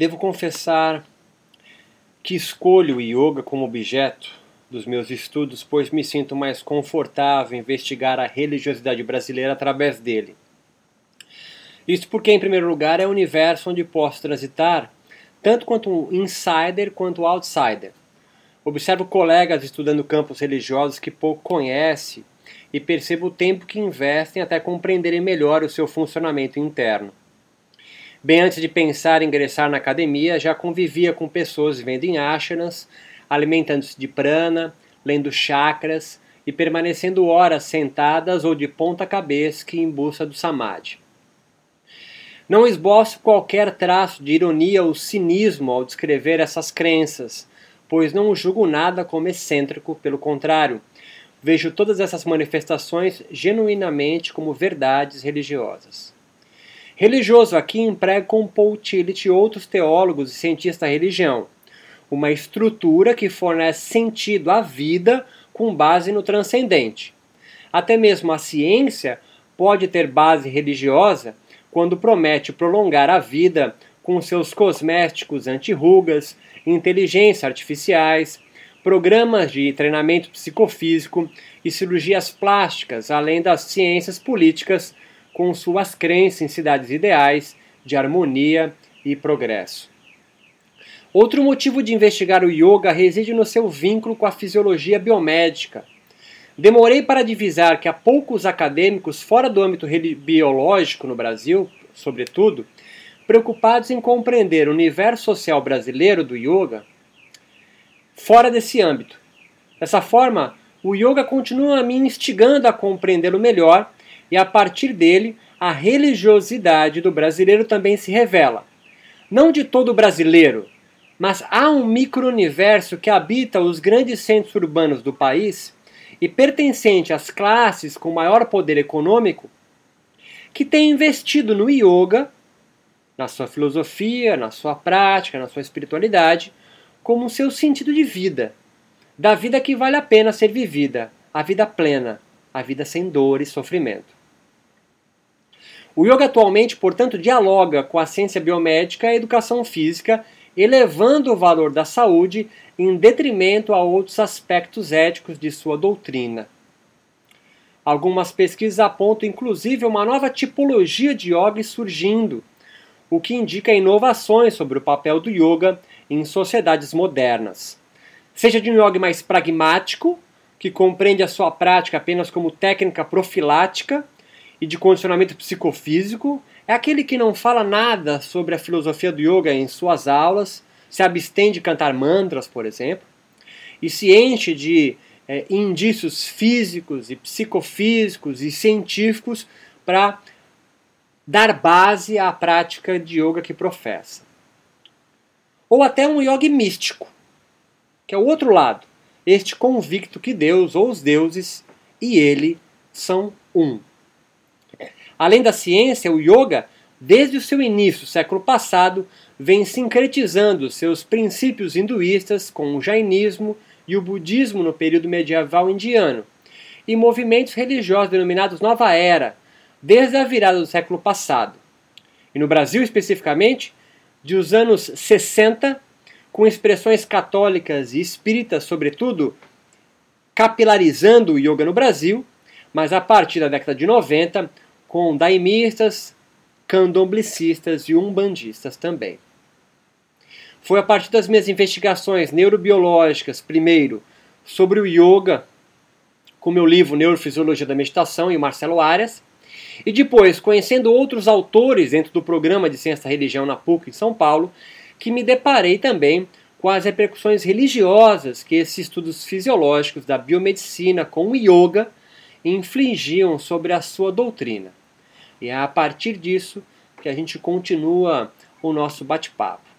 Devo confessar que escolho o yoga como objeto dos meus estudos, pois me sinto mais confortável em investigar a religiosidade brasileira através dele. Isso porque, em primeiro lugar, é o universo onde posso transitar, tanto quanto um insider quanto um outsider. Observo colegas estudando campos religiosos que pouco conhecem e percebo o tempo que investem até compreenderem melhor o seu funcionamento interno. Bem antes de pensar em ingressar na academia, já convivia com pessoas vivendo em ashrams, alimentando-se de prana, lendo chakras e permanecendo horas sentadas ou de ponta cabeça em busca do samadhi. Não esboço qualquer traço de ironia ou cinismo ao descrever essas crenças, pois não julgo nada como excêntrico, pelo contrário, vejo todas essas manifestações genuinamente como verdades religiosas. Religioso aqui emprega com Paul Tillich e outros teólogos e cientistas da religião, uma estrutura que fornece sentido à vida com base no transcendente. Até mesmo a ciência pode ter base religiosa quando promete prolongar a vida com seus cosméticos anti-rugas, inteligência artificiais, programas de treinamento psicofísico e cirurgias plásticas, além das ciências políticas com suas crenças em cidades ideais de harmonia e progresso. Outro motivo de investigar o yoga reside no seu vínculo com a fisiologia biomédica. Demorei para divisar que há poucos acadêmicos fora do âmbito biológico no Brasil, sobretudo, preocupados em compreender o universo social brasileiro do yoga fora desse âmbito. Dessa forma, o yoga continua me instigando a compreendê-lo melhor e a partir dele a religiosidade do brasileiro também se revela. Não de todo brasileiro, mas há um micro-universo que habita os grandes centros urbanos do país e pertencente às classes com maior poder econômico que tem investido no yoga, na sua filosofia, na sua prática, na sua espiritualidade, como seu sentido de vida, da vida que vale a pena ser vivida, a vida plena, a vida sem dor e sofrimento. O yoga atualmente, portanto, dialoga com a ciência biomédica e a educação física, elevando o valor da saúde em detrimento a outros aspectos éticos de sua doutrina. Algumas pesquisas apontam inclusive uma nova tipologia de yoga surgindo, o que indica inovações sobre o papel do yoga em sociedades modernas. Seja de um yoga mais pragmático, que compreende a sua prática apenas como técnica profilática, e de condicionamento psicofísico, é aquele que não fala nada sobre a filosofia do yoga em suas aulas, se abstém de cantar mantras, por exemplo, e se enche de é, indícios físicos e psicofísicos e científicos para dar base à prática de yoga que professa. Ou até um yoga místico, que é o outro lado, este convicto que Deus ou os deuses e ele são um. Além da ciência, o yoga, desde o seu início, século passado, vem sincretizando seus princípios hinduístas com o jainismo e o budismo no período medieval indiano, e movimentos religiosos denominados Nova Era, desde a virada do século passado. E no Brasil, especificamente, de os anos 60, com expressões católicas e espíritas, sobretudo, capilarizando o yoga no Brasil, mas a partir da década de 90, com daimistas, candomblecistas e umbandistas também. Foi a partir das minhas investigações neurobiológicas, primeiro, sobre o yoga, com meu livro Neurofisiologia da Meditação e Marcelo Arias, e depois, conhecendo outros autores dentro do programa de Ciência da Religião na PUC em São Paulo, que me deparei também com as repercussões religiosas que esses estudos fisiológicos da biomedicina com o yoga infligiam sobre a sua doutrina. E é a partir disso que a gente continua o nosso bate-papo.